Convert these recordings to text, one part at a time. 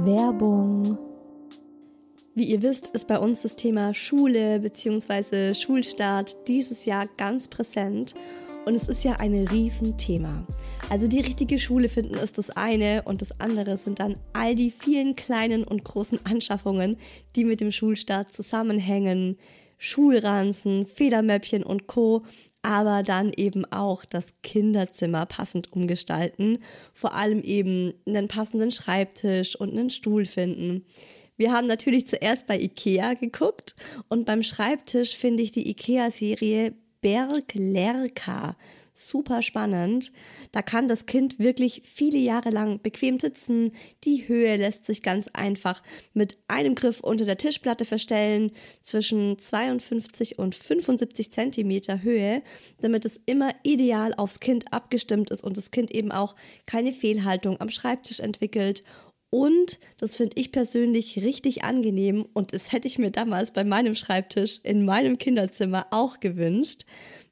Werbung. Wie ihr wisst, ist bei uns das Thema Schule bzw. Schulstart dieses Jahr ganz präsent und es ist ja ein Riesenthema. Also die richtige Schule finden ist das eine und das andere sind dann all die vielen kleinen und großen Anschaffungen, die mit dem Schulstart zusammenhängen. Schulranzen, Federmäppchen und Co. Aber dann eben auch das Kinderzimmer passend umgestalten, vor allem eben einen passenden Schreibtisch und einen Stuhl finden. Wir haben natürlich zuerst bei Ikea geguckt und beim Schreibtisch finde ich die Ikea-Serie Berg Lerka super spannend. Da kann das Kind wirklich viele Jahre lang bequem sitzen. Die Höhe lässt sich ganz einfach mit einem Griff unter der Tischplatte verstellen, zwischen 52 und 75 Zentimeter Höhe, damit es immer ideal aufs Kind abgestimmt ist und das Kind eben auch keine Fehlhaltung am Schreibtisch entwickelt und das finde ich persönlich richtig angenehm und das hätte ich mir damals bei meinem Schreibtisch in meinem Kinderzimmer auch gewünscht.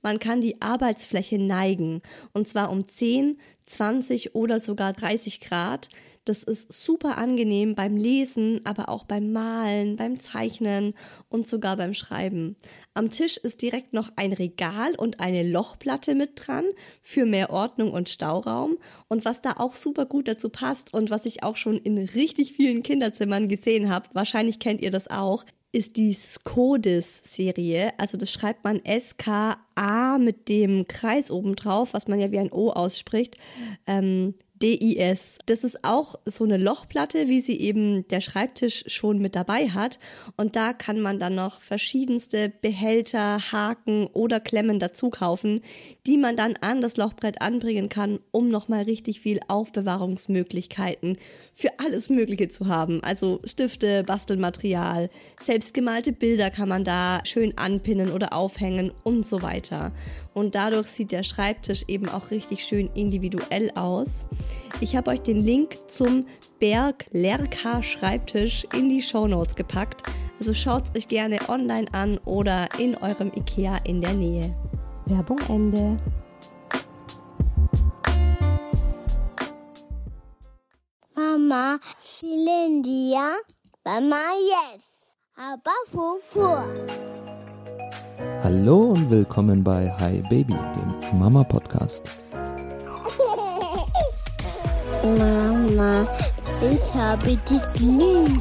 Man kann die Arbeitsfläche neigen und zwar um 10, 20 oder sogar 30 Grad. Das ist super angenehm beim Lesen, aber auch beim Malen, beim Zeichnen und sogar beim Schreiben. Am Tisch ist direkt noch ein Regal und eine Lochplatte mit dran für mehr Ordnung und Stauraum. Und was da auch super gut dazu passt und was ich auch schon in richtig vielen Kinderzimmern gesehen habe, wahrscheinlich kennt ihr das auch, ist die Skodis-Serie. Also das schreibt man S-K-A mit dem Kreis oben drauf, was man ja wie ein O ausspricht. Ähm, DIS. Das ist auch so eine Lochplatte, wie sie eben der Schreibtisch schon mit dabei hat. Und da kann man dann noch verschiedenste Behälter, Haken oder Klemmen dazu kaufen, die man dann an das Lochbrett anbringen kann, um nochmal richtig viel Aufbewahrungsmöglichkeiten für alles Mögliche zu haben. Also Stifte, Bastelmaterial, selbstgemalte Bilder kann man da schön anpinnen oder aufhängen und so weiter. Und dadurch sieht der Schreibtisch eben auch richtig schön individuell aus. Ich habe euch den Link zum Berg Lerka Schreibtisch in die Show Notes gepackt. Also schaut es euch gerne online an oder in eurem Ikea in der Nähe. Werbung Ende. Mama, Shilindia, Mama, yes. Aber Fufu. Hallo und willkommen bei Hi Baby, dem Mama Podcast. Mama, ich habe dich lieb.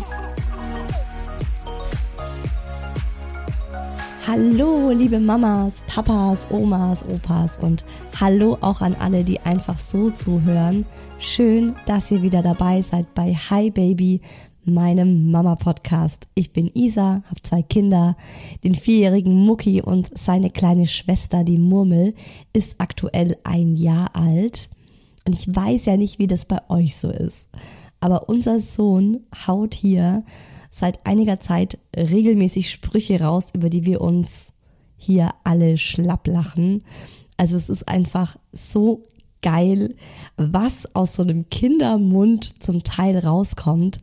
Hallo, liebe Mamas, Papas, Omas, Opas und hallo auch an alle, die einfach so zuhören. Schön, dass ihr wieder dabei seid bei Hi Baby, meinem Mama-Podcast. Ich bin Isa, habe zwei Kinder. Den vierjährigen Mucki und seine kleine Schwester, die Murmel, ist aktuell ein Jahr alt. Und ich weiß ja nicht, wie das bei euch so ist. Aber unser Sohn haut hier seit einiger Zeit regelmäßig Sprüche raus, über die wir uns hier alle schlapp lachen. Also es ist einfach so geil, was aus so einem Kindermund zum Teil rauskommt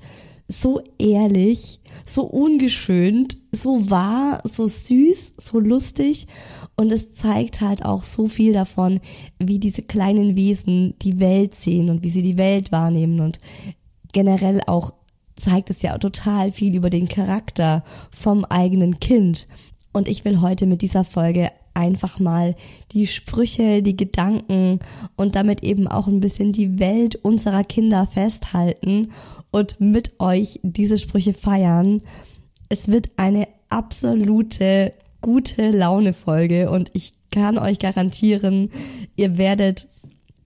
so ehrlich, so ungeschönt, so wahr, so süß, so lustig und es zeigt halt auch so viel davon, wie diese kleinen Wesen die Welt sehen und wie sie die Welt wahrnehmen und generell auch zeigt es ja total viel über den Charakter vom eigenen Kind. Und ich will heute mit dieser Folge einfach mal die Sprüche, die Gedanken und damit eben auch ein bisschen die Welt unserer Kinder festhalten und mit euch diese Sprüche feiern. Es wird eine absolute gute Laune Folge und ich kann euch garantieren, ihr werdet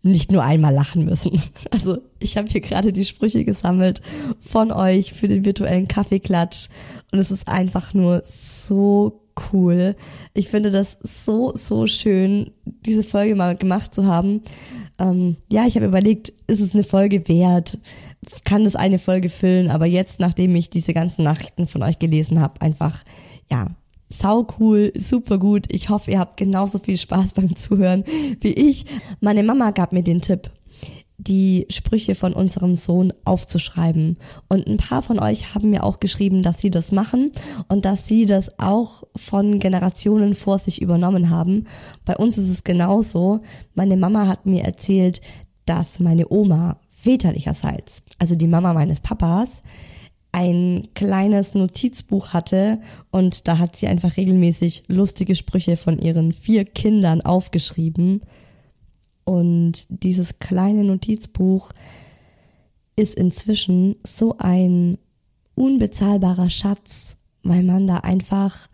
nicht nur einmal lachen müssen. Also ich habe hier gerade die Sprüche gesammelt von euch für den virtuellen Kaffeeklatsch und es ist einfach nur so cool. Ich finde das so, so schön, diese Folge mal gemacht zu haben. Ähm, ja, ich habe überlegt, ist es eine Folge wert? Kann es eine Folge füllen? Aber jetzt, nachdem ich diese ganzen Nachrichten von euch gelesen habe, einfach, ja, sau cool, super gut. Ich hoffe, ihr habt genauso viel Spaß beim Zuhören wie ich. Meine Mama gab mir den Tipp die Sprüche von unserem Sohn aufzuschreiben. Und ein paar von euch haben mir auch geschrieben, dass sie das machen und dass sie das auch von Generationen vor sich übernommen haben. Bei uns ist es genauso. Meine Mama hat mir erzählt, dass meine Oma väterlicherseits, also die Mama meines Papas, ein kleines Notizbuch hatte und da hat sie einfach regelmäßig lustige Sprüche von ihren vier Kindern aufgeschrieben. Und dieses kleine Notizbuch ist inzwischen so ein unbezahlbarer Schatz, weil man da einfach,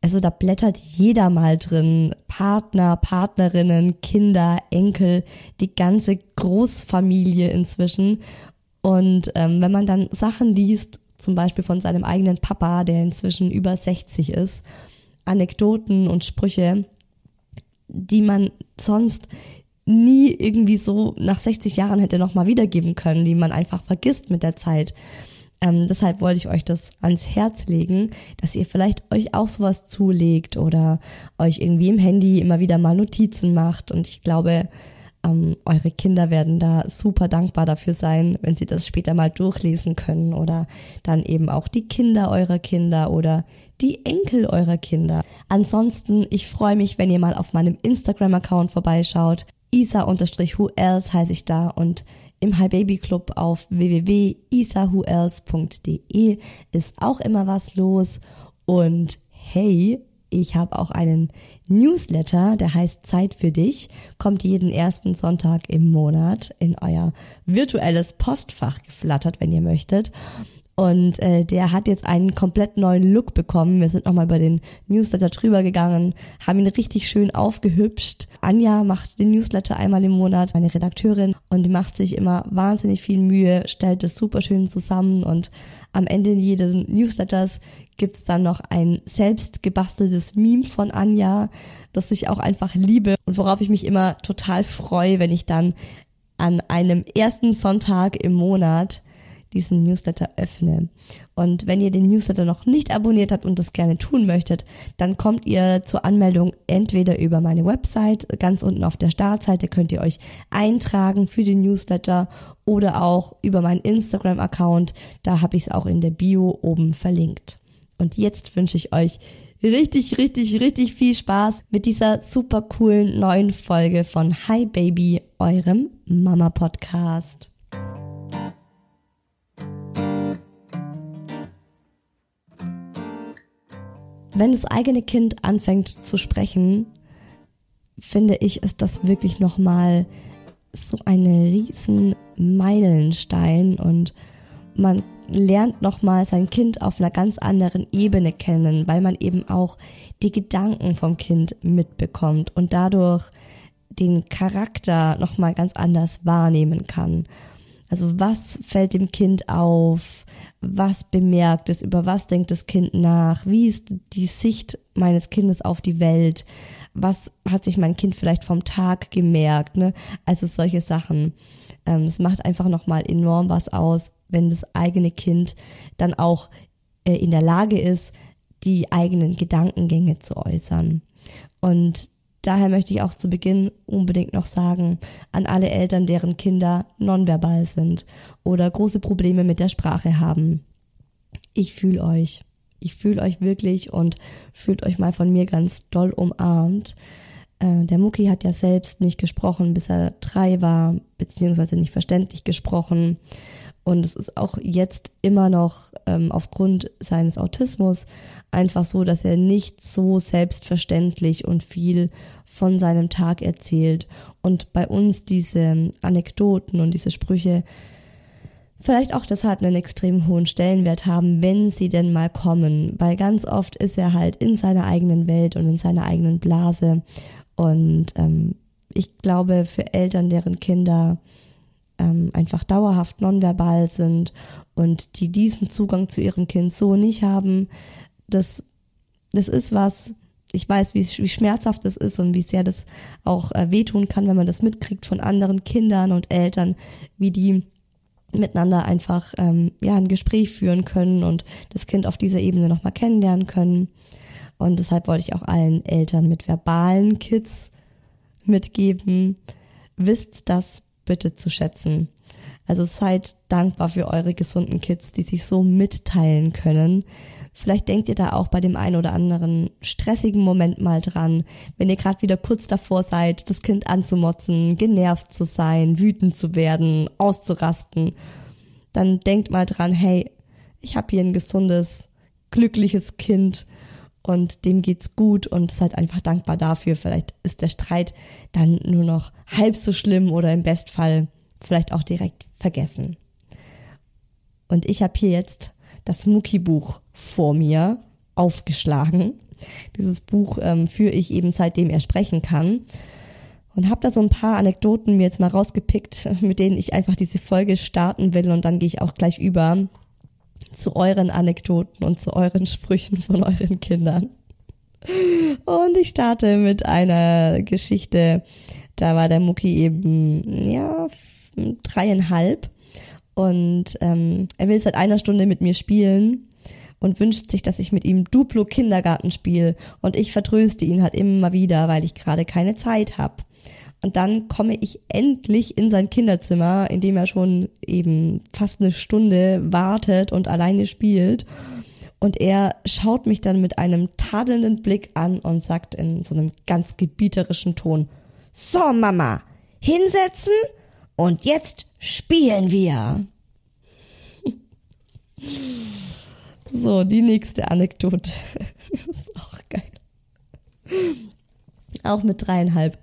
also da blättert jeder mal drin, Partner, Partnerinnen, Kinder, Enkel, die ganze Großfamilie inzwischen. Und ähm, wenn man dann Sachen liest, zum Beispiel von seinem eigenen Papa, der inzwischen über 60 ist, Anekdoten und Sprüche, die man sonst nie irgendwie so nach 60 Jahren hätte nochmal wiedergeben können, die man einfach vergisst mit der Zeit. Ähm, deshalb wollte ich euch das ans Herz legen, dass ihr vielleicht euch auch sowas zulegt oder euch irgendwie im Handy immer wieder mal Notizen macht. Und ich glaube, ähm, eure Kinder werden da super dankbar dafür sein, wenn sie das später mal durchlesen können oder dann eben auch die Kinder eurer Kinder oder die Enkel eurer Kinder. Ansonsten, ich freue mich, wenn ihr mal auf meinem Instagram-Account vorbeischaut. Isa-who else heiße ich da und im Hi Baby Club auf www.isawhoelse.de ist auch immer was los und hey, ich habe auch einen Newsletter, der heißt Zeit für dich, kommt jeden ersten Sonntag im Monat in euer virtuelles Postfach geflattert, wenn ihr möchtet. Und äh, der hat jetzt einen komplett neuen Look bekommen. Wir sind nochmal über den Newsletter drüber gegangen, haben ihn richtig schön aufgehübscht. Anja macht den Newsletter einmal im Monat, meine Redakteurin, und die macht sich immer wahnsinnig viel Mühe, stellt es super schön zusammen und am Ende jedes Newsletters gibt's dann noch ein selbst gebasteltes Meme von Anja, das ich auch einfach liebe und worauf ich mich immer total freue, wenn ich dann an einem ersten Sonntag im Monat diesen Newsletter öffne. Und wenn ihr den Newsletter noch nicht abonniert habt und das gerne tun möchtet, dann kommt ihr zur Anmeldung entweder über meine Website, ganz unten auf der Startseite könnt ihr euch eintragen für den Newsletter oder auch über meinen Instagram-Account, da habe ich es auch in der Bio oben verlinkt. Und jetzt wünsche ich euch richtig, richtig, richtig viel Spaß mit dieser super coolen neuen Folge von Hi Baby, eurem Mama wenn das eigene Kind anfängt zu sprechen, finde ich, ist das wirklich nochmal so ein riesen Meilenstein und man lernt nochmal sein Kind auf einer ganz anderen Ebene kennen, weil man eben auch die Gedanken vom Kind mitbekommt und dadurch den Charakter nochmal ganz anders wahrnehmen kann. Also was fällt dem Kind auf? Was bemerkt es? Über was denkt das Kind nach? Wie ist die Sicht meines Kindes auf die Welt? Was hat sich mein Kind vielleicht vom Tag gemerkt? Ne? Also solche Sachen. Ähm, es macht einfach nochmal enorm was aus, wenn das eigene Kind dann auch äh, in der Lage ist, die eigenen Gedankengänge zu äußern. Und Daher möchte ich auch zu Beginn unbedingt noch sagen an alle Eltern, deren Kinder nonverbal sind oder große Probleme mit der Sprache haben. Ich fühle euch. Ich fühle euch wirklich und fühlt euch mal von mir ganz doll umarmt. Äh, der Mucki hat ja selbst nicht gesprochen, bis er drei war, beziehungsweise nicht verständlich gesprochen. Und es ist auch jetzt immer noch ähm, aufgrund seines Autismus einfach so, dass er nicht so selbstverständlich und viel von seinem Tag erzählt. Und bei uns diese Anekdoten und diese Sprüche vielleicht auch deshalb einen extrem hohen Stellenwert haben, wenn sie denn mal kommen. Weil ganz oft ist er halt in seiner eigenen Welt und in seiner eigenen Blase. Und ähm, ich glaube, für Eltern, deren Kinder ähm, einfach dauerhaft nonverbal sind und die diesen Zugang zu ihrem Kind so nicht haben, das, das ist was, ich weiß, wie, wie schmerzhaft das ist und wie sehr das auch äh, wehtun kann, wenn man das mitkriegt von anderen Kindern und Eltern, wie die miteinander einfach ähm, ja ein Gespräch führen können und das Kind auf dieser Ebene nochmal kennenlernen können. Und deshalb wollte ich auch allen Eltern mit verbalen Kids mitgeben, wisst das bitte zu schätzen. Also seid dankbar für eure gesunden Kids, die sich so mitteilen können, Vielleicht denkt ihr da auch bei dem einen oder anderen stressigen Moment mal dran, wenn ihr gerade wieder kurz davor seid, das Kind anzumotzen, genervt zu sein, wütend zu werden, auszurasten. Dann denkt mal dran, hey, ich habe hier ein gesundes, glückliches Kind und dem geht's gut und seid einfach dankbar dafür. Vielleicht ist der Streit dann nur noch halb so schlimm oder im Bestfall vielleicht auch direkt vergessen. Und ich habe hier jetzt das Mucki-Buch vor mir aufgeschlagen. Dieses Buch ähm, führe ich eben seitdem er sprechen kann. Und habe da so ein paar Anekdoten mir jetzt mal rausgepickt, mit denen ich einfach diese Folge starten will. Und dann gehe ich auch gleich über zu euren Anekdoten und zu euren Sprüchen von euren Kindern. Und ich starte mit einer Geschichte. Da war der Mucki eben, ja, dreieinhalb. Und ähm, er will seit einer Stunde mit mir spielen und wünscht sich, dass ich mit ihm Duplo Kindergarten spiele. Und ich vertröste ihn halt immer wieder, weil ich gerade keine Zeit habe. Und dann komme ich endlich in sein Kinderzimmer, in dem er schon eben fast eine Stunde wartet und alleine spielt. Und er schaut mich dann mit einem tadelnden Blick an und sagt in so einem ganz gebieterischen Ton, So, Mama, hinsetzen und jetzt spielen wir. so, die nächste Anekdote. ist auch geil. Auch mit dreieinhalb.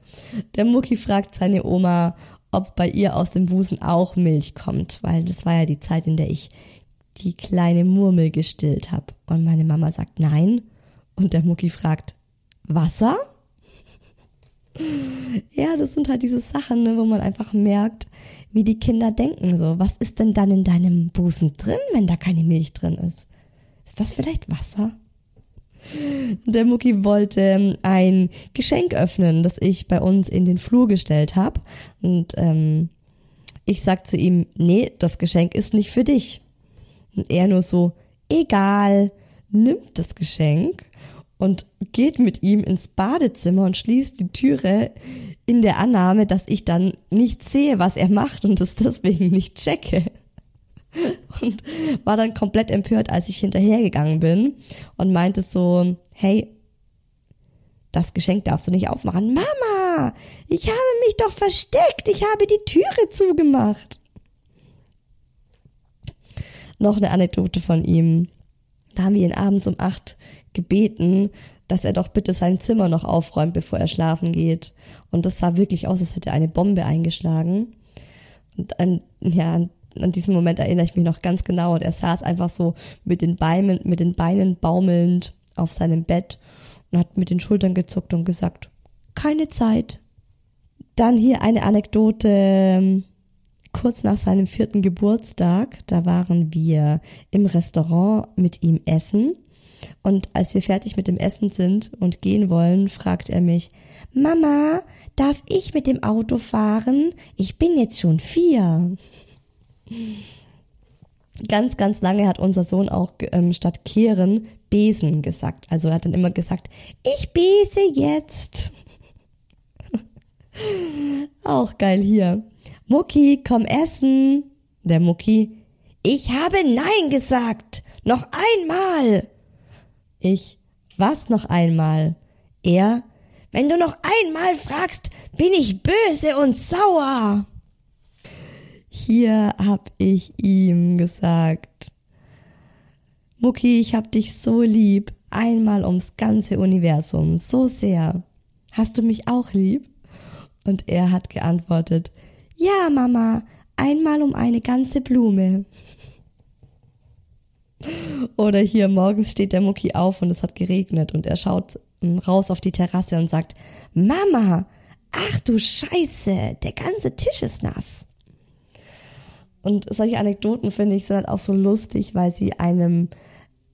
Der Mucki fragt seine Oma, ob bei ihr aus dem Busen auch Milch kommt, weil das war ja die Zeit, in der ich die kleine Murmel gestillt habe. Und meine Mama sagt nein. Und der Mucki fragt, Wasser? ja, das sind halt diese Sachen, ne, wo man einfach merkt, wie die Kinder denken. So, was ist denn dann in deinem Busen drin, wenn da keine Milch drin ist? Ist das vielleicht Wasser? Der Mucki wollte ähm, ein Geschenk öffnen, das ich bei uns in den Flur gestellt habe. Und ähm, ich sag zu ihm, nee, das Geschenk ist nicht für dich. Und er nur so, egal, nimmt das Geschenk und geht mit ihm ins Badezimmer und schließt die Türe in der Annahme, dass ich dann nicht sehe, was er macht und es deswegen nicht checke und war dann komplett empört, als ich hinterhergegangen bin und meinte so, hey, das Geschenk darfst du nicht aufmachen. Mama, ich habe mich doch versteckt, ich habe die Türe zugemacht. Noch eine Anekdote von ihm. Da haben wir ihn abends um acht gebeten, dass er doch bitte sein Zimmer noch aufräumt, bevor er schlafen geht. Und das sah wirklich aus, als hätte eine Bombe eingeschlagen. Und an, ja, diesen Moment erinnere ich mich noch ganz genau und er saß einfach so mit den Beinen, mit den Beinen baumelnd auf seinem Bett und hat mit den Schultern gezuckt und gesagt, keine Zeit. Dann hier eine Anekdote kurz nach seinem vierten Geburtstag. Da waren wir im Restaurant mit ihm essen. Und als wir fertig mit dem Essen sind und gehen wollen, fragt er mich, Mama, darf ich mit dem Auto fahren? Ich bin jetzt schon vier. Ganz, ganz lange hat unser Sohn auch ähm, statt kehren besen gesagt. Also er hat dann immer gesagt, ich bese jetzt. auch geil hier. Mucki, komm essen. Der Mucki, ich habe Nein gesagt. Noch einmal. Ich, was noch einmal? Er, wenn du noch einmal fragst, bin ich böse und sauer. Hier hab ich ihm gesagt, Mucki, ich hab dich so lieb, einmal ums ganze Universum, so sehr. Hast du mich auch lieb? Und er hat geantwortet, ja, Mama, einmal um eine ganze Blume. Oder hier morgens steht der Mucki auf und es hat geregnet und er schaut hm, raus auf die Terrasse und sagt, Mama, ach du Scheiße, der ganze Tisch ist nass. Und solche Anekdoten finde ich sind halt auch so lustig, weil sie einem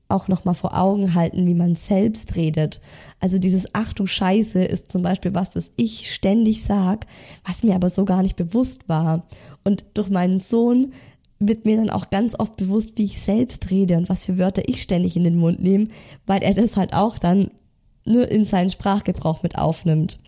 auch nochmal vor Augen halten, wie man selbst redet. Also dieses Ach du Scheiße ist zum Beispiel was, das ich ständig sag, was mir aber so gar nicht bewusst war. Und durch meinen Sohn wird mir dann auch ganz oft bewusst, wie ich selbst rede und was für Wörter ich ständig in den Mund nehme, weil er das halt auch dann nur in seinen Sprachgebrauch mit aufnimmt.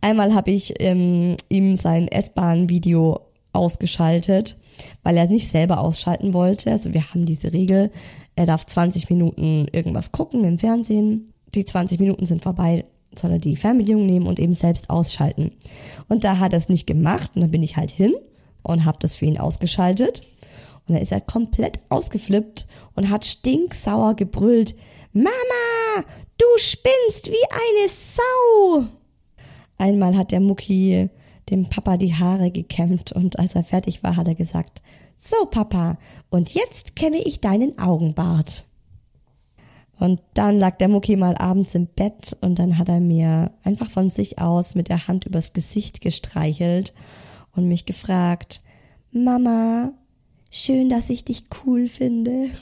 Einmal habe ich ähm, ihm sein S-Bahn-Video ausgeschaltet, weil er nicht selber ausschalten wollte. Also wir haben diese Regel, er darf 20 Minuten irgendwas gucken im Fernsehen. Die 20 Minuten sind vorbei, soll er die Fernbedienung nehmen und eben selbst ausschalten. Und da hat er es nicht gemacht und dann bin ich halt hin und habe das für ihn ausgeschaltet. Und dann ist er komplett ausgeflippt und hat stinksauer gebrüllt, Mama, du spinnst wie eine Sau. Einmal hat der Mucki dem Papa die Haare gekämmt und als er fertig war, hat er gesagt, so Papa, und jetzt kämme ich deinen Augenbart. Und dann lag der Mucki mal abends im Bett und dann hat er mir einfach von sich aus mit der Hand übers Gesicht gestreichelt und mich gefragt, Mama, schön, dass ich dich cool finde.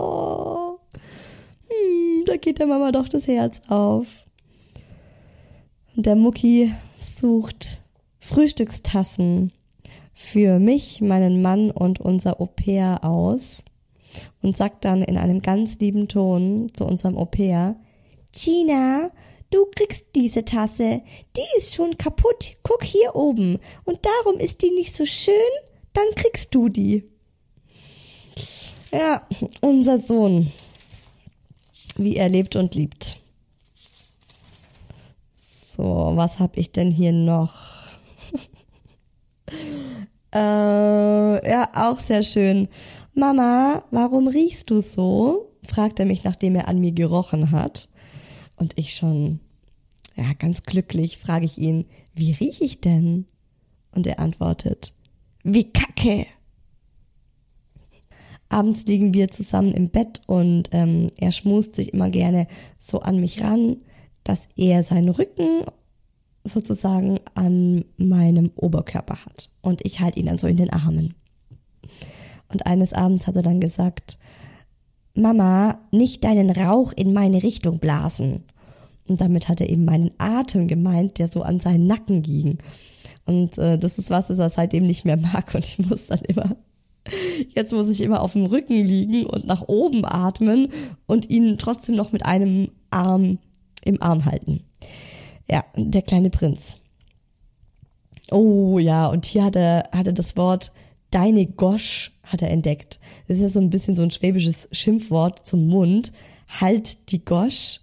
Oh, hm, da geht der Mama doch das Herz auf. Und der Mucki sucht Frühstückstassen für mich, meinen Mann und unser Au-pair aus und sagt dann in einem ganz lieben Ton zu unserem Au-pair, Gina, du kriegst diese Tasse, die ist schon kaputt, guck hier oben und darum ist die nicht so schön, dann kriegst du die. Ja, unser Sohn, wie er lebt und liebt. So, was habe ich denn hier noch? Äh, ja, auch sehr schön. Mama, warum riechst du so? fragt er mich, nachdem er an mir gerochen hat. Und ich schon, ja, ganz glücklich frage ich ihn, wie riech ich denn? Und er antwortet, wie Kacke. Abends liegen wir zusammen im Bett und ähm, er schmust sich immer gerne so an mich ran, dass er seinen Rücken sozusagen an meinem Oberkörper hat. Und ich halte ihn dann so in den Armen. Und eines Abends hat er dann gesagt, Mama, nicht deinen Rauch in meine Richtung blasen. Und damit hat er eben meinen Atem gemeint, der so an seinen Nacken ging. Und äh, das ist was, das er seitdem nicht mehr mag. Und ich muss dann immer, jetzt muss ich immer auf dem Rücken liegen und nach oben atmen und ihn trotzdem noch mit einem Arm im Arm halten. Ja, der kleine Prinz. Oh ja, und hier hat er, hat er das Wort deine Gosch hat er entdeckt. Das ist ja so ein bisschen so ein schwäbisches Schimpfwort zum Mund. Halt die Gosch.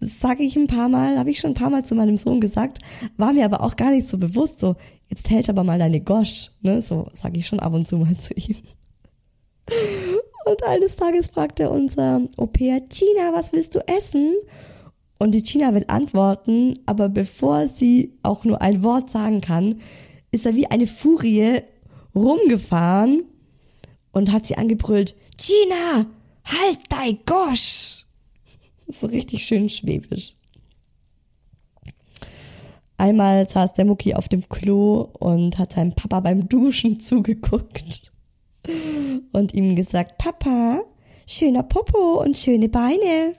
Das sage ich ein paar Mal, habe ich schon ein paar Mal zu meinem Sohn gesagt, war mir aber auch gar nicht so bewusst. So, jetzt hält aber mal deine Gosch. Ne? So sage ich schon ab und zu mal zu ihm. Und eines Tages fragte unser Au-pair, China, was willst du essen? Und die China will antworten, aber bevor sie auch nur ein Wort sagen kann, ist er wie eine Furie rumgefahren und hat sie angebrüllt, Gina, halt dein Gosch! So richtig schön schwäbisch. Einmal saß der Mucki auf dem Klo und hat seinem Papa beim Duschen zugeguckt und ihm gesagt, Papa, schöner Popo und schöne Beine.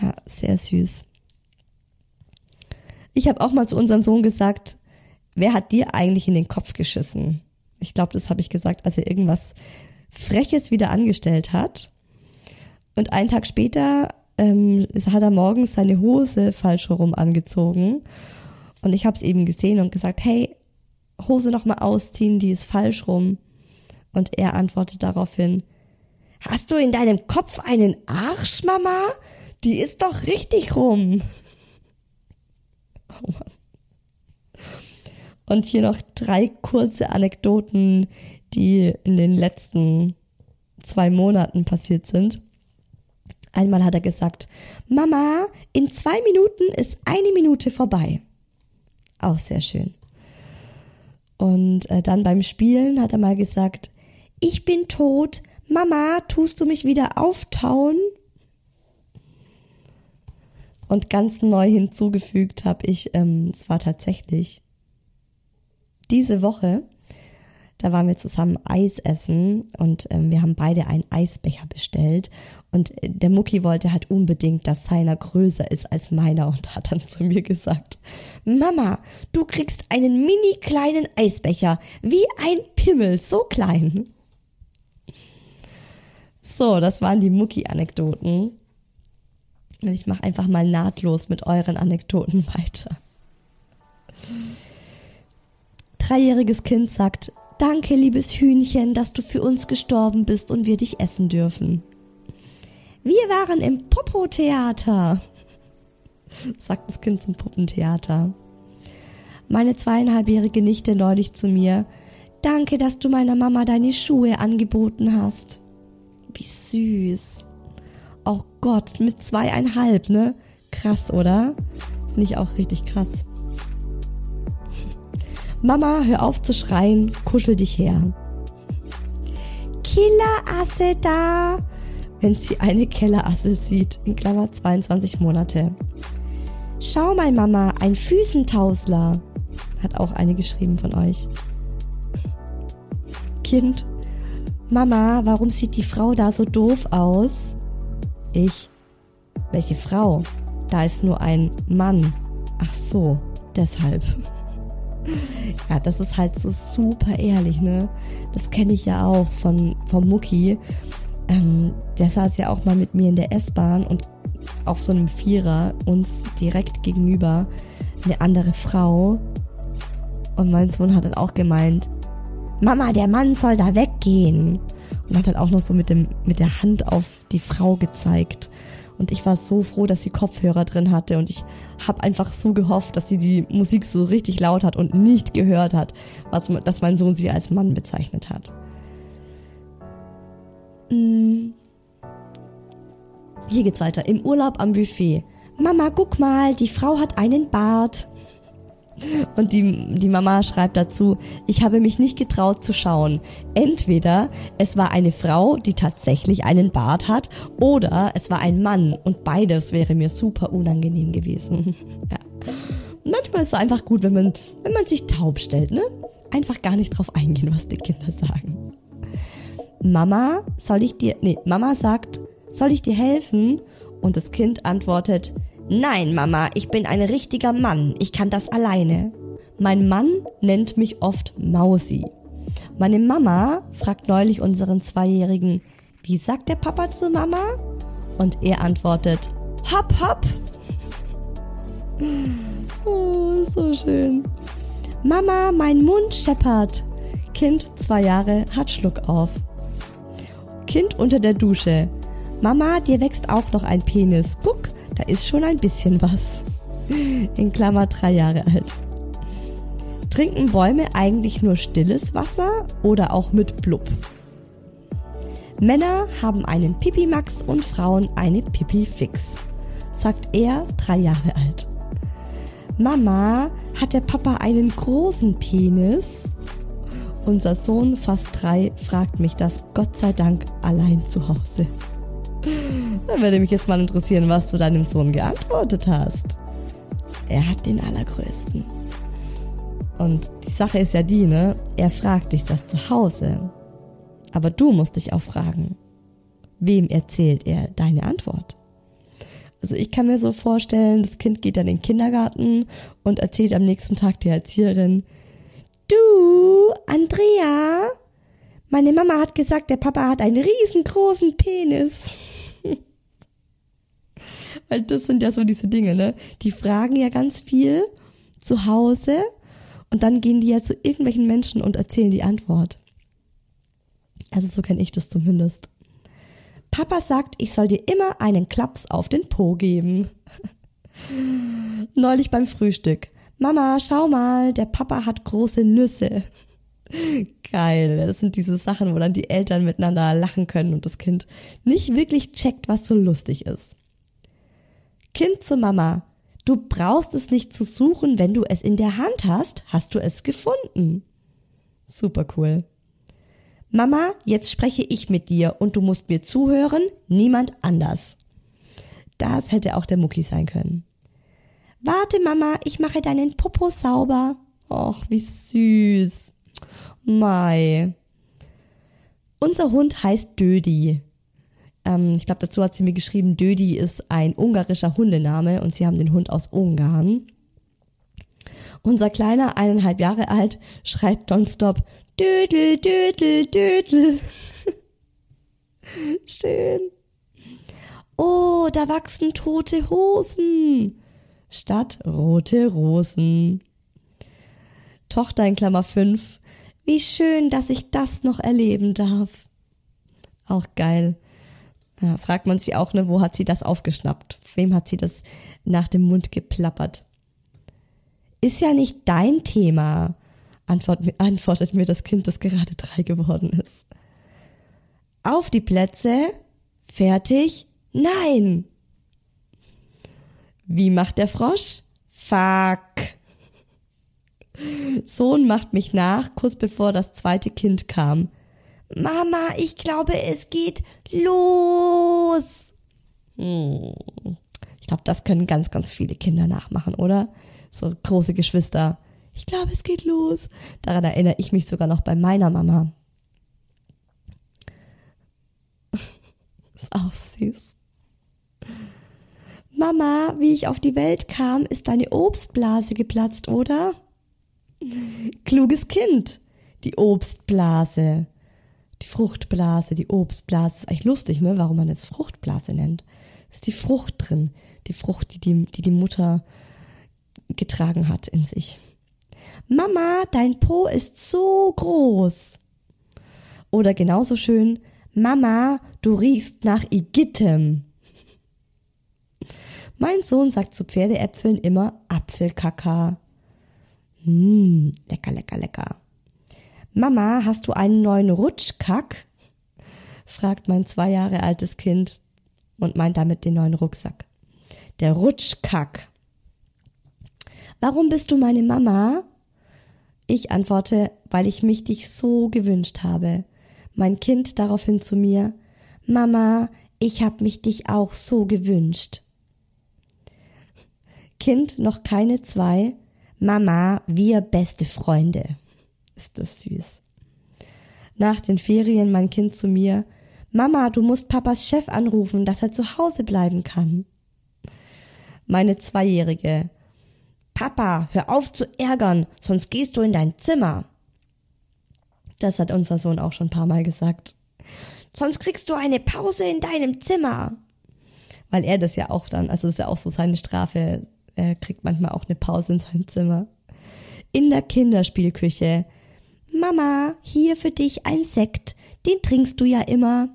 Ja, sehr süß. Ich habe auch mal zu unserem Sohn gesagt, wer hat dir eigentlich in den Kopf geschissen? Ich glaube, das habe ich gesagt, als er irgendwas Freches wieder angestellt hat. Und einen Tag später ähm, hat er morgens seine Hose falsch herum angezogen. Und ich habe es eben gesehen und gesagt, hey, Hose noch mal ausziehen, die ist falsch rum. Und er antwortet daraufhin, hast du in deinem Kopf einen Arsch, Mama? Die ist doch richtig rum. Oh. Und hier noch drei kurze Anekdoten, die in den letzten zwei Monaten passiert sind. Einmal hat er gesagt, Mama, in zwei Minuten ist eine Minute vorbei. Auch sehr schön. Und äh, dann beim Spielen hat er mal gesagt, ich bin tot, Mama, tust du mich wieder auftauen? Und ganz neu hinzugefügt habe ich, ähm, es war tatsächlich diese Woche, da waren wir zusammen Eis essen und ähm, wir haben beide einen Eisbecher bestellt. Und äh, der Mucki wollte halt unbedingt, dass seiner größer ist als meiner und hat dann zu mir gesagt, Mama, du kriegst einen mini kleinen Eisbecher, wie ein Pimmel, so klein. So, das waren die Mucki-Anekdoten. Und ich mache einfach mal nahtlos mit euren Anekdoten weiter. Dreijähriges Kind sagt, danke liebes Hühnchen, dass du für uns gestorben bist und wir dich essen dürfen. Wir waren im Popo-Theater, sagt das Kind zum Puppentheater. Meine zweieinhalbjährige Nichte neulich zu mir, danke, dass du meiner Mama deine Schuhe angeboten hast. Wie süß. Oh Gott, mit zweieinhalb, ne? Krass, oder? Finde ich auch richtig krass. Mama, hör auf zu schreien, kuschel dich her. Killerasse da! Wenn sie eine Kellerassel sieht, in Klammer 22 Monate. Schau mal, Mama, ein Füßentausler. Hat auch eine geschrieben von euch. Kind, Mama, warum sieht die Frau da so doof aus? Ich. Welche Frau? Da ist nur ein Mann. Ach so, deshalb. Ja, das ist halt so super ehrlich, ne? Das kenne ich ja auch von, vom Mucki. Ähm, der saß ja auch mal mit mir in der S-Bahn und auf so einem Vierer uns direkt gegenüber eine andere Frau. Und mein Sohn hat dann auch gemeint, Mama, der Mann soll da weggehen. Und hat dann auch noch so mit, dem, mit der Hand auf die Frau gezeigt. Und ich war so froh, dass sie Kopfhörer drin hatte und ich habe einfach so gehofft, dass sie die Musik so richtig laut hat und nicht gehört hat, was, dass mein Sohn sie als Mann bezeichnet hat. Hm. Hier geht's weiter. Im Urlaub am Buffet. Mama, guck mal, die Frau hat einen Bart. Und die, die Mama schreibt dazu, ich habe mich nicht getraut zu schauen. Entweder es war eine Frau, die tatsächlich einen Bart hat, oder es war ein Mann und beides wäre mir super unangenehm gewesen. ja. Manchmal ist es einfach gut, wenn man, wenn man sich taub stellt, ne? Einfach gar nicht drauf eingehen, was die Kinder sagen. Mama, soll ich dir, nee, Mama sagt, soll ich dir helfen? Und das Kind antwortet, Nein, Mama, ich bin ein richtiger Mann. Ich kann das alleine. Mein Mann nennt mich oft Mausi. Meine Mama fragt neulich unseren Zweijährigen, wie sagt der Papa zu Mama? Und er antwortet, hopp, hopp. Oh, so schön. Mama, mein Mund scheppert. Kind, zwei Jahre, hat Schluck auf. Kind unter der Dusche. Mama, dir wächst auch noch ein Penis. Guck, da ist schon ein bisschen was. In Klammer drei Jahre alt. Trinken Bäume eigentlich nur stilles Wasser oder auch mit Blub? Männer haben einen Pipi-Max und Frauen eine Pipi-Fix, sagt er, drei Jahre alt. Mama, hat der Papa einen großen Penis? Unser Sohn, fast drei, fragt mich das Gott sei Dank allein zu Hause. Da würde mich jetzt mal interessieren, was du deinem Sohn geantwortet hast. Er hat den allergrößten. Und die Sache ist ja die, ne? Er fragt dich das zu Hause. Aber du musst dich auch fragen, wem erzählt er deine Antwort? Also ich kann mir so vorstellen, das Kind geht dann in den Kindergarten und erzählt am nächsten Tag der Erzieherin, du, Andrea, meine Mama hat gesagt, der Papa hat einen riesengroßen Penis. Weil das sind ja so diese Dinge, ne? Die fragen ja ganz viel zu Hause und dann gehen die ja zu irgendwelchen Menschen und erzählen die Antwort. Also so kenne ich das zumindest. Papa sagt, ich soll dir immer einen Klaps auf den Po geben. Neulich beim Frühstück. Mama, schau mal, der Papa hat große Nüsse. Geil. Das sind diese Sachen, wo dann die Eltern miteinander lachen können und das Kind nicht wirklich checkt, was so lustig ist. Kind zur Mama. Du brauchst es nicht zu suchen, wenn du es in der Hand hast, hast du es gefunden. Super cool. Mama, jetzt spreche ich mit dir und du musst mir zuhören, niemand anders. Das hätte auch der Mucki sein können. Warte, Mama, ich mache deinen Popo sauber. Och, wie süß. Mai. Unser Hund heißt Dödi. Ähm, ich glaube, dazu hat sie mir geschrieben, Dödi ist ein ungarischer Hundename und sie haben den Hund aus Ungarn. Unser Kleiner, eineinhalb Jahre alt, schreit nonstop Dödel, Dödel, Dödel. Schön. Oh, da wachsen tote Hosen statt rote Rosen. Tochter in Klammer 5. Wie schön, dass ich das noch erleben darf. Auch geil. Ja, fragt man sich auch, ne, wo hat sie das aufgeschnappt? Wem hat sie das nach dem Mund geplappert? Ist ja nicht dein Thema, antwortet, antwortet mir das Kind, das gerade drei geworden ist. Auf die Plätze, fertig, nein. Wie macht der Frosch? Fuck. Sohn macht mich nach, kurz bevor das zweite Kind kam. Mama, ich glaube, es geht los. Hm. Ich glaube, das können ganz, ganz viele Kinder nachmachen, oder? So große Geschwister. Ich glaube, es geht los. Daran erinnere ich mich sogar noch bei meiner Mama. Ist auch süß. Mama, wie ich auf die Welt kam, ist deine Obstblase geplatzt, oder? Kluges Kind. Die Obstblase. Die Fruchtblase, die Obstblase. Ist eigentlich lustig, ne? Warum man jetzt Fruchtblase nennt. Ist die Frucht drin. Die Frucht, die die, die, die Mutter getragen hat in sich. Mama, dein Po ist so groß. Oder genauso schön, Mama, du riechst nach Igittem. Mein Sohn sagt zu Pferdeäpfeln immer Apfelkaka. Hm, lecker, lecker, lecker. Mama, hast du einen neuen Rutschkack? fragt mein zwei Jahre altes Kind und meint damit den neuen Rucksack. Der Rutschkack. Warum bist du meine Mama? Ich antworte, weil ich mich dich so gewünscht habe. Mein Kind daraufhin zu mir, Mama, ich hab mich dich auch so gewünscht. Kind noch keine zwei, Mama, wir beste Freunde. Ist das süß. Nach den Ferien mein Kind zu mir, Mama, du musst Papas Chef anrufen, dass er zu Hause bleiben kann. Meine Zweijährige, Papa, hör auf zu ärgern, sonst gehst du in dein Zimmer. Das hat unser Sohn auch schon ein paar Mal gesagt. Sonst kriegst du eine Pause in deinem Zimmer. Weil er das ja auch dann, also das ist ja auch so seine Strafe, er kriegt manchmal auch eine Pause in seinem Zimmer. In der Kinderspielküche. Mama, hier für dich ein Sekt. Den trinkst du ja immer.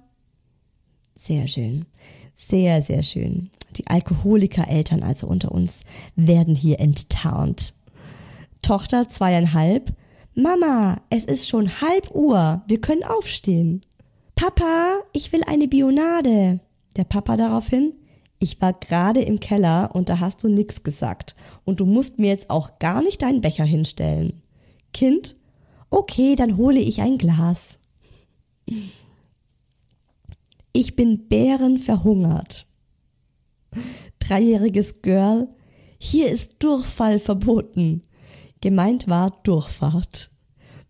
Sehr schön. Sehr, sehr schön. Die Alkoholiker-Eltern also unter uns werden hier enttarnt. Tochter zweieinhalb. Mama, es ist schon halb Uhr. Wir können aufstehen. Papa, ich will eine Bionade. Der Papa daraufhin ich war gerade im Keller und da hast du nix gesagt. Und du musst mir jetzt auch gar nicht deinen Becher hinstellen. Kind, okay, dann hole ich ein Glas. Ich bin bärenverhungert. Dreijähriges Girl, hier ist Durchfall verboten. Gemeint war Durchfahrt.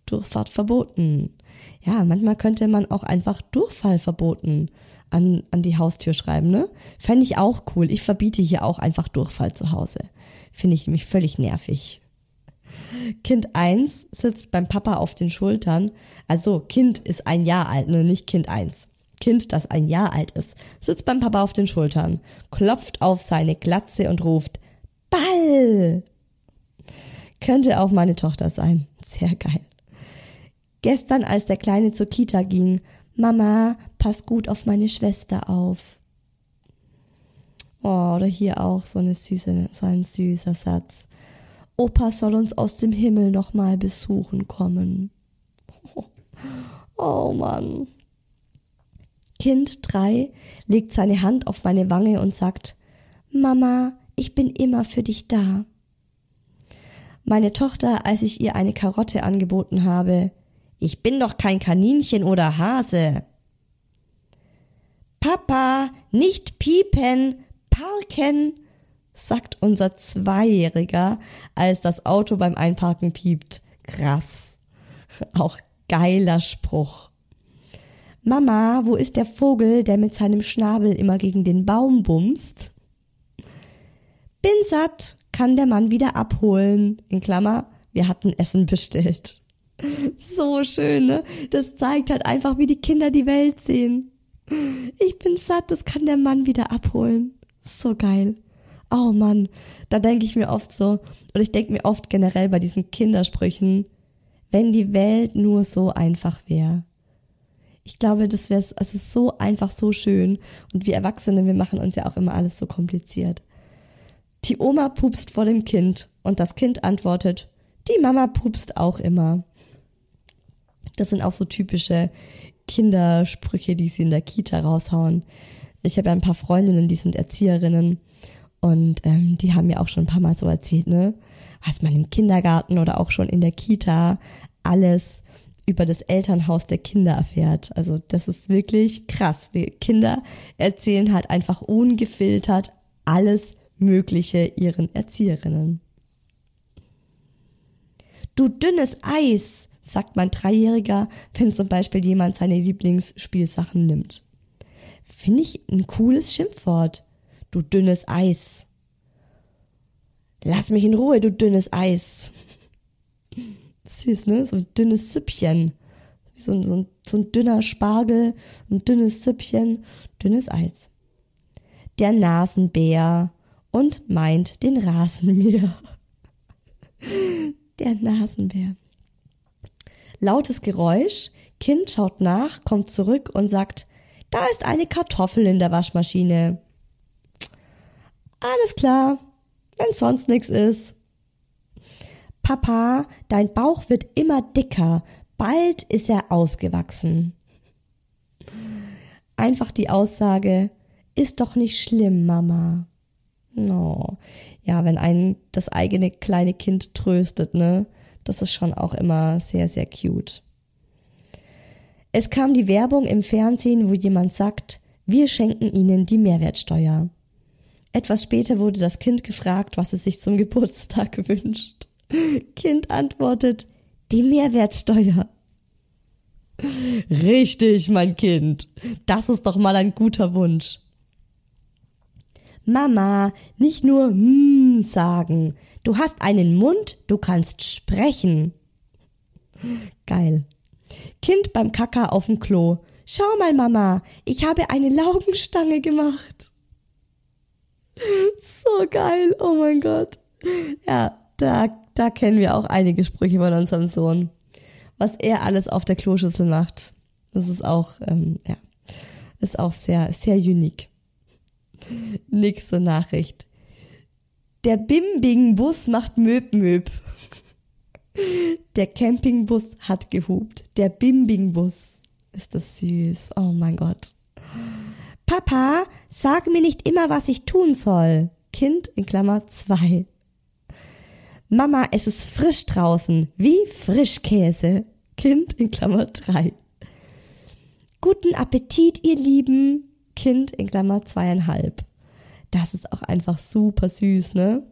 Durchfahrt verboten. Ja, manchmal könnte man auch einfach Durchfall verboten an, an die Haustür schreiben, ne? Fände ich auch cool. Ich verbiete hier auch einfach Durchfall zu Hause. Finde ich nämlich völlig nervig. Kind eins sitzt beim Papa auf den Schultern. Also Kind ist ein Jahr alt, ne? Nicht Kind eins. Kind, das ein Jahr alt ist, sitzt beim Papa auf den Schultern, klopft auf seine Glatze und ruft Ball. Könnte auch meine Tochter sein. Sehr geil. Gestern, als der Kleine zur Kita ging, Mama, pass gut auf meine Schwester auf. Oh, oder hier auch so eine süße, so ein süßer Satz. Opa soll uns aus dem Himmel nochmal besuchen kommen. Oh, oh Mann. Kind drei legt seine Hand auf meine Wange und sagt, Mama, ich bin immer für dich da. Meine Tochter, als ich ihr eine Karotte angeboten habe, ich bin doch kein Kaninchen oder Hase. Papa, nicht piepen, parken, sagt unser Zweijähriger, als das Auto beim Einparken piept. Krass. Auch geiler Spruch. Mama, wo ist der Vogel, der mit seinem Schnabel immer gegen den Baum bumst? Bin satt, kann der Mann wieder abholen. In Klammer, wir hatten Essen bestellt. So schön, ne? Das zeigt halt einfach, wie die Kinder die Welt sehen. Ich bin satt, das kann der Mann wieder abholen. So geil. Oh Mann, da denke ich mir oft so, oder ich denke mir oft generell bei diesen Kindersprüchen, wenn die Welt nur so einfach wäre. Ich glaube, das wäre also so einfach, so schön. Und wir Erwachsene, wir machen uns ja auch immer alles so kompliziert. Die Oma pupst vor dem Kind und das Kind antwortet, die Mama pupst auch immer. Das sind auch so typische Kindersprüche, die sie in der Kita raushauen. Ich habe ja ein paar Freundinnen, die sind Erzieherinnen und ähm, die haben mir auch schon ein paar Mal so erzählt, ne? Was man im Kindergarten oder auch schon in der Kita alles über das Elternhaus der Kinder erfährt. Also das ist wirklich krass. Die Kinder erzählen halt einfach ungefiltert alles Mögliche ihren Erzieherinnen. Du dünnes Eis, sagt mein Dreijähriger, wenn zum Beispiel jemand seine Lieblingsspielsachen nimmt. Finde ich ein cooles Schimpfwort. Du dünnes Eis. Lass mich in Ruhe, du dünnes Eis. Süß, ne? So ein dünnes Süppchen. So ein, so, ein, so ein dünner Spargel, ein dünnes Süppchen, dünnes Eis. Der Nasenbär und meint den Rasenmäher. Der Nasenbär. Lautes Geräusch, Kind schaut nach, kommt zurück und sagt, da ist eine Kartoffel in der Waschmaschine. Alles klar, wenn sonst nichts ist. Papa, dein Bauch wird immer dicker, bald ist er ausgewachsen. Einfach die Aussage, ist doch nicht schlimm, Mama. No. Ja, wenn einen das eigene kleine Kind tröstet, ne? Das ist schon auch immer sehr, sehr cute. Es kam die Werbung im Fernsehen, wo jemand sagt, wir schenken Ihnen die Mehrwertsteuer. Etwas später wurde das Kind gefragt, was es sich zum Geburtstag wünscht. Kind antwortet, die Mehrwertsteuer. Richtig, mein Kind. Das ist doch mal ein guter Wunsch. Mama, nicht nur hm sagen. Du hast einen Mund, du kannst sprechen. Geil. Kind beim Kacker auf dem Klo. Schau mal, Mama, ich habe eine Laugenstange gemacht. So geil, oh mein Gott. Ja, da, da kennen wir auch einige Sprüche von unserem Sohn. Was er alles auf der Kloschüssel macht. Das ist auch, ähm, ja, ist auch sehr, sehr unique. Nächste Nachricht. Der Bimbing-Bus macht Möb-Möb. Der Campingbus hat gehupt. Der Bimbing-Bus. Ist das süß. Oh mein Gott. Papa, sag mir nicht immer, was ich tun soll. Kind in Klammer 2. Mama, es ist frisch draußen, wie Frischkäse. Kind in Klammer 3. Guten Appetit, ihr Lieben. Kind in Klammer zweieinhalb. Das ist auch einfach super süß, ne?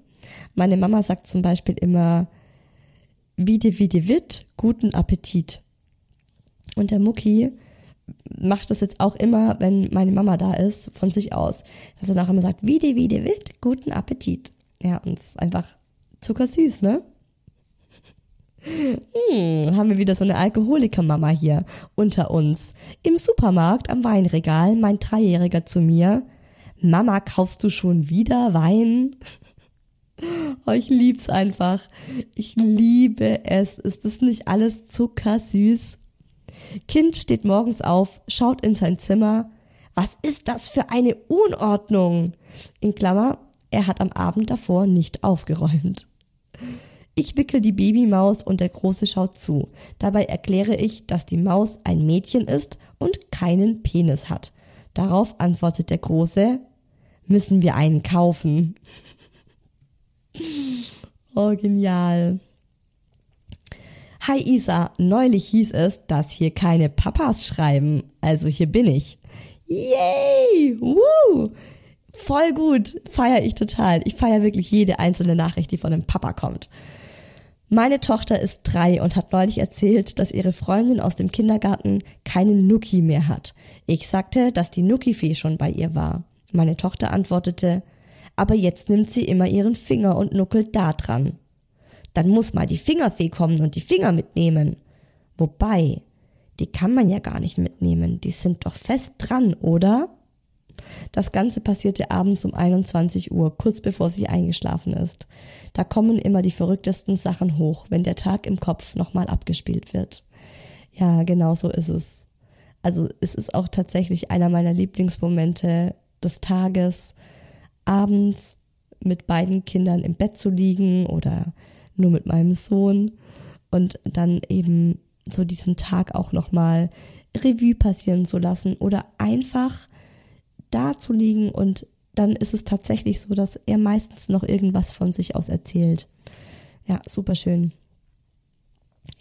Meine Mama sagt zum Beispiel immer, wie dir wird, guten Appetit. Und der Mucki macht das jetzt auch immer, wenn meine Mama da ist, von sich aus. Dass er auch immer sagt, wie dir wie dir wird, guten Appetit. Ja, und es ist einfach zuckersüß, ne? Hm, haben wir wieder so eine Alkoholiker-Mama hier unter uns. Im Supermarkt am Weinregal mein Dreijähriger zu mir. Mama, kaufst du schon wieder Wein? Oh, ich lieb's einfach. Ich liebe es. Ist das nicht alles zuckersüß? Kind steht morgens auf, schaut in sein Zimmer. Was ist das für eine Unordnung? In Klammer, er hat am Abend davor nicht aufgeräumt. Ich wickel die Babymaus und der Große schaut zu. Dabei erkläre ich, dass die Maus ein Mädchen ist und keinen Penis hat. Darauf antwortet der Große, müssen wir einen kaufen. oh, genial. Hi Isa, neulich hieß es, dass hier keine Papas schreiben. Also hier bin ich. Yay! Woo! Voll gut. Feier ich total. Ich feier wirklich jede einzelne Nachricht, die von einem Papa kommt. Meine Tochter ist drei und hat neulich erzählt, dass ihre Freundin aus dem Kindergarten keinen Nuki mehr hat. Ich sagte, dass die Nuki-Fee schon bei ihr war. Meine Tochter antwortete, aber jetzt nimmt sie immer ihren Finger und nuckelt da dran. Dann muss mal die Fingerfee kommen und die Finger mitnehmen. Wobei, die kann man ja gar nicht mitnehmen, die sind doch fest dran, oder? Das Ganze passierte abends um 21 Uhr, kurz bevor sie eingeschlafen ist. Da kommen immer die verrücktesten Sachen hoch, wenn der Tag im Kopf nochmal abgespielt wird. Ja, genau so ist es. Also es ist auch tatsächlich einer meiner Lieblingsmomente des Tages, abends mit beiden Kindern im Bett zu liegen oder nur mit meinem Sohn und dann eben so diesen Tag auch nochmal Revue passieren zu lassen oder einfach da zu liegen und dann ist es tatsächlich so, dass er meistens noch irgendwas von sich aus erzählt. Ja, super schön.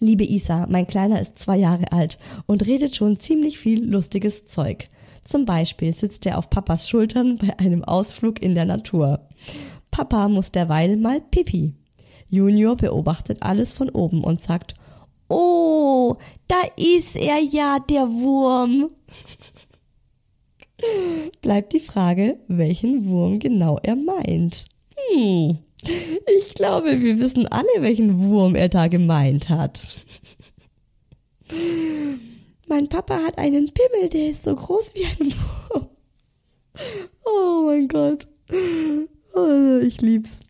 Liebe Isa, mein Kleiner ist zwei Jahre alt und redet schon ziemlich viel lustiges Zeug. Zum Beispiel sitzt er auf Papas Schultern bei einem Ausflug in der Natur. Papa muss derweil mal pipi. Junior beobachtet alles von oben und sagt, Oh, da ist er ja, der Wurm. Bleibt die Frage, welchen Wurm genau er meint. Hm, ich glaube, wir wissen alle, welchen Wurm er da gemeint hat. Mein Papa hat einen Pimmel, der ist so groß wie ein Wurm. Oh mein Gott. Oh, ich lieb's.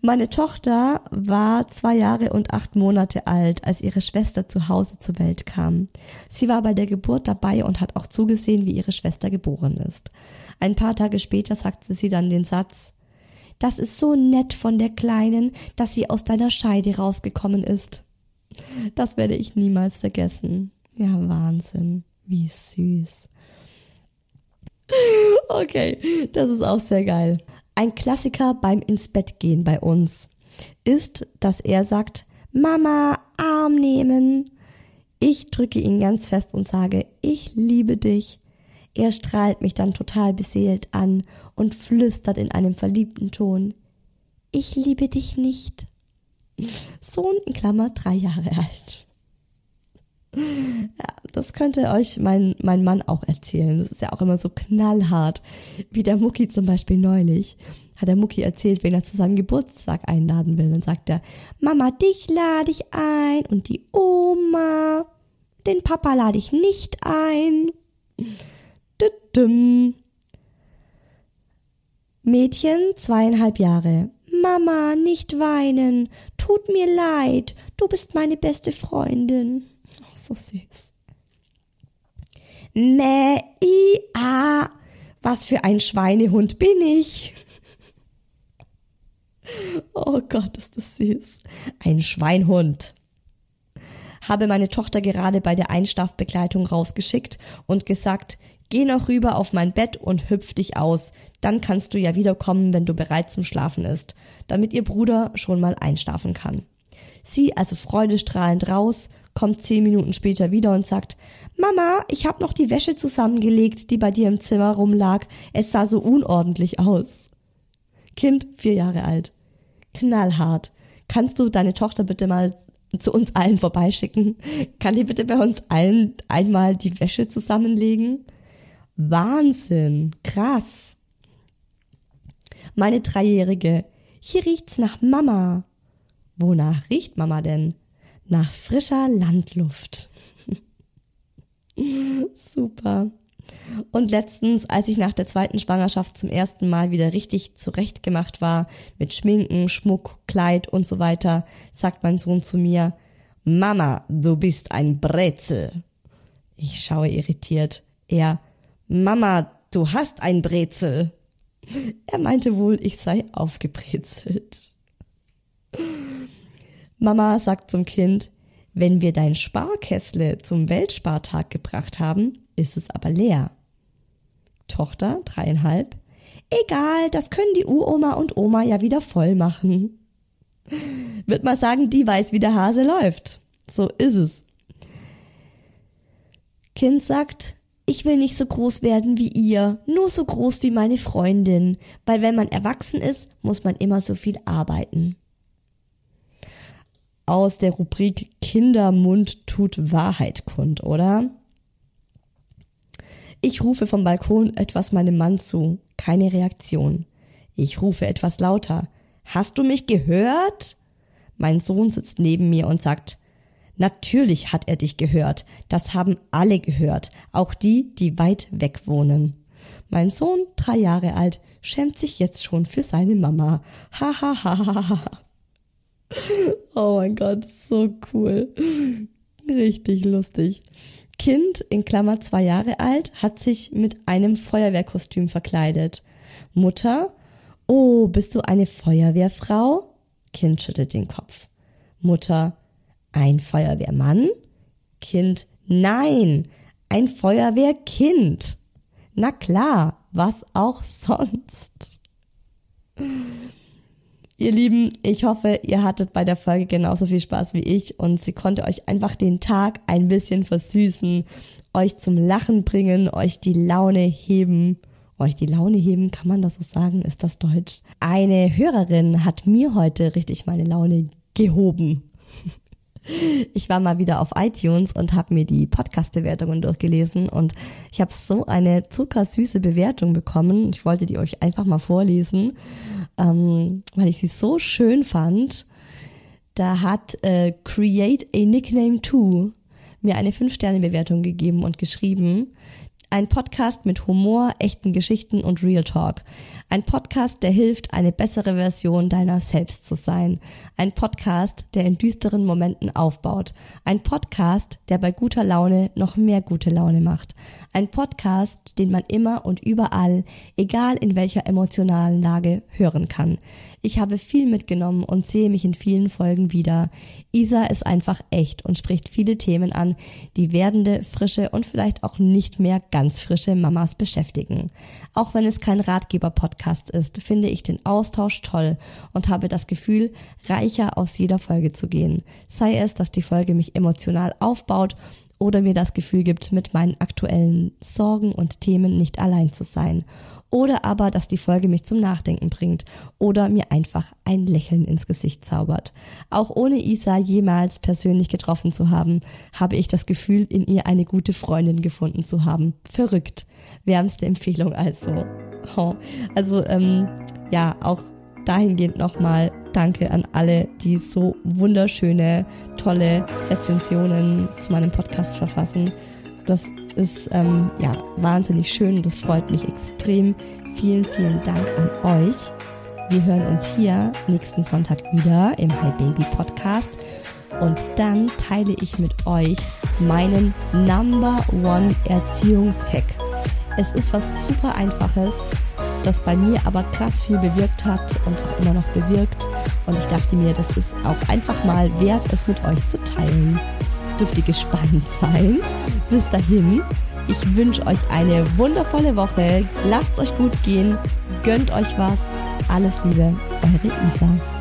Meine Tochter war zwei Jahre und acht Monate alt, als ihre Schwester zu Hause zur Welt kam. Sie war bei der Geburt dabei und hat auch zugesehen, wie ihre Schwester geboren ist. Ein paar Tage später sagte sie dann den Satz, das ist so nett von der Kleinen, dass sie aus deiner Scheide rausgekommen ist. Das werde ich niemals vergessen. Ja, Wahnsinn. Wie süß. Okay, das ist auch sehr geil. Ein Klassiker beim ins Bett gehen bei uns ist, dass er sagt, Mama, Arm nehmen. Ich drücke ihn ganz fest und sage, ich liebe dich. Er strahlt mich dann total beseelt an und flüstert in einem verliebten Ton, ich liebe dich nicht. Sohn in Klammer drei Jahre alt. Ja, das könnte euch mein, mein Mann auch erzählen. Das ist ja auch immer so knallhart. Wie der Mucki zum Beispiel neulich. Hat der Mucki erzählt, wenn er zu seinem Geburtstag einladen will. Dann sagt er, Mama, dich lade ich ein und die Oma. Den Papa lade ich nicht ein. Mädchen, zweieinhalb Jahre. Mama, nicht weinen. Tut mir leid. Du bist meine beste Freundin so süß. Mäh, i, a, was für ein Schweinehund bin ich. Oh Gott, ist das süß. Ein Schweinhund. Habe meine Tochter gerade bei der Einschlafbegleitung rausgeschickt und gesagt, geh noch rüber auf mein Bett und hüpf dich aus. Dann kannst du ja wiederkommen, wenn du bereit zum Schlafen ist, damit ihr Bruder schon mal einschlafen kann. Sie also freudestrahlend raus, kommt zehn Minuten später wieder und sagt, Mama, ich hab noch die Wäsche zusammengelegt, die bei dir im Zimmer rumlag. Es sah so unordentlich aus. Kind, vier Jahre alt. Knallhart. Kannst du deine Tochter bitte mal zu uns allen vorbeischicken? Kann die bitte bei uns allen einmal die Wäsche zusammenlegen? Wahnsinn. Krass. Meine Dreijährige. Hier riecht's nach Mama. Wonach riecht Mama denn? Nach frischer Landluft. Super. Und letztens, als ich nach der zweiten Schwangerschaft zum ersten Mal wieder richtig zurechtgemacht war, mit Schminken, Schmuck, Kleid und so weiter, sagt mein Sohn zu mir, Mama, du bist ein Brezel. Ich schaue irritiert. Er, Mama, du hast ein Brezel. Er meinte wohl, ich sei aufgebrezelt. Mama sagt zum Kind, wenn wir dein Sparkessle zum Weltspartag gebracht haben, ist es aber leer. Tochter, dreieinhalb, egal, das können die Uroma und Oma ja wieder voll machen. Wird mal sagen, die weiß, wie der Hase läuft. So ist es. Kind sagt, ich will nicht so groß werden wie ihr, nur so groß wie meine Freundin, weil wenn man erwachsen ist, muss man immer so viel arbeiten aus der Rubrik Kindermund tut Wahrheit kund, oder? Ich rufe vom Balkon etwas meinem Mann zu. Keine Reaktion. Ich rufe etwas lauter. Hast du mich gehört? Mein Sohn sitzt neben mir und sagt, Natürlich hat er dich gehört. Das haben alle gehört, auch die, die weit weg wohnen. Mein Sohn, drei Jahre alt, schämt sich jetzt schon für seine Mama. Ha ha ha ha ha. Oh mein Gott, so cool. Richtig lustig. Kind, in Klammer zwei Jahre alt, hat sich mit einem Feuerwehrkostüm verkleidet. Mutter, oh, bist du eine Feuerwehrfrau? Kind schüttelt den Kopf. Mutter, ein Feuerwehrmann? Kind, nein, ein Feuerwehrkind. Na klar, was auch sonst. Ihr Lieben, ich hoffe, ihr hattet bei der Folge genauso viel Spaß wie ich und sie konnte euch einfach den Tag ein bisschen versüßen, euch zum Lachen bringen, euch die Laune heben. Euch die Laune heben, kann man das so sagen? Ist das Deutsch? Eine Hörerin hat mir heute richtig meine Laune gehoben. Ich war mal wieder auf iTunes und habe mir die Podcast-Bewertungen durchgelesen und ich habe so eine zuckersüße Bewertung bekommen. Ich wollte die euch einfach mal vorlesen, ähm, weil ich sie so schön fand. Da hat äh, Create a Nickname 2 mir eine 5-Sterne-Bewertung gegeben und geschrieben, ein Podcast mit Humor, echten Geschichten und Real Talk. Ein Podcast, der hilft, eine bessere Version deiner selbst zu sein. Ein Podcast, der in düsteren Momenten aufbaut. Ein Podcast, der bei guter Laune noch mehr gute Laune macht. Ein Podcast, den man immer und überall, egal in welcher emotionalen Lage, hören kann. Ich habe viel mitgenommen und sehe mich in vielen Folgen wieder. Isa ist einfach echt und spricht viele Themen an, die werdende, frische und vielleicht auch nicht mehr ganz frische Mamas beschäftigen. Auch wenn es kein Ratgeber-Podcast ist, finde ich den Austausch toll und habe das Gefühl, reicher aus jeder Folge zu gehen. Sei es, dass die Folge mich emotional aufbaut oder mir das Gefühl gibt, mit meinen aktuellen Sorgen und Themen nicht allein zu sein oder aber, dass die Folge mich zum Nachdenken bringt oder mir einfach ein Lächeln ins Gesicht zaubert. Auch ohne Isa jemals persönlich getroffen zu haben, habe ich das Gefühl, in ihr eine gute Freundin gefunden zu haben. Verrückt. Wärmste Empfehlung also. Oh. Also ähm, ja, auch dahingehend nochmal Danke an alle, die so wunderschöne, tolle Rezensionen zu meinem Podcast verfassen. Das ist ähm, ja wahnsinnig schön. Das freut mich extrem. Vielen, vielen Dank an euch. Wir hören uns hier nächsten Sonntag wieder im Hi Baby Podcast. Und dann teile ich mit euch meinen Number One Erziehungshack. Es ist was super Einfaches, das bei mir aber krass viel bewirkt hat und auch immer noch bewirkt. Und ich dachte mir, das ist auch einfach mal wert, es mit euch zu teilen dürft ihr gespannt sein. Bis dahin, ich wünsche euch eine wundervolle Woche. Lasst euch gut gehen, gönnt euch was. Alles Liebe, eure Isa.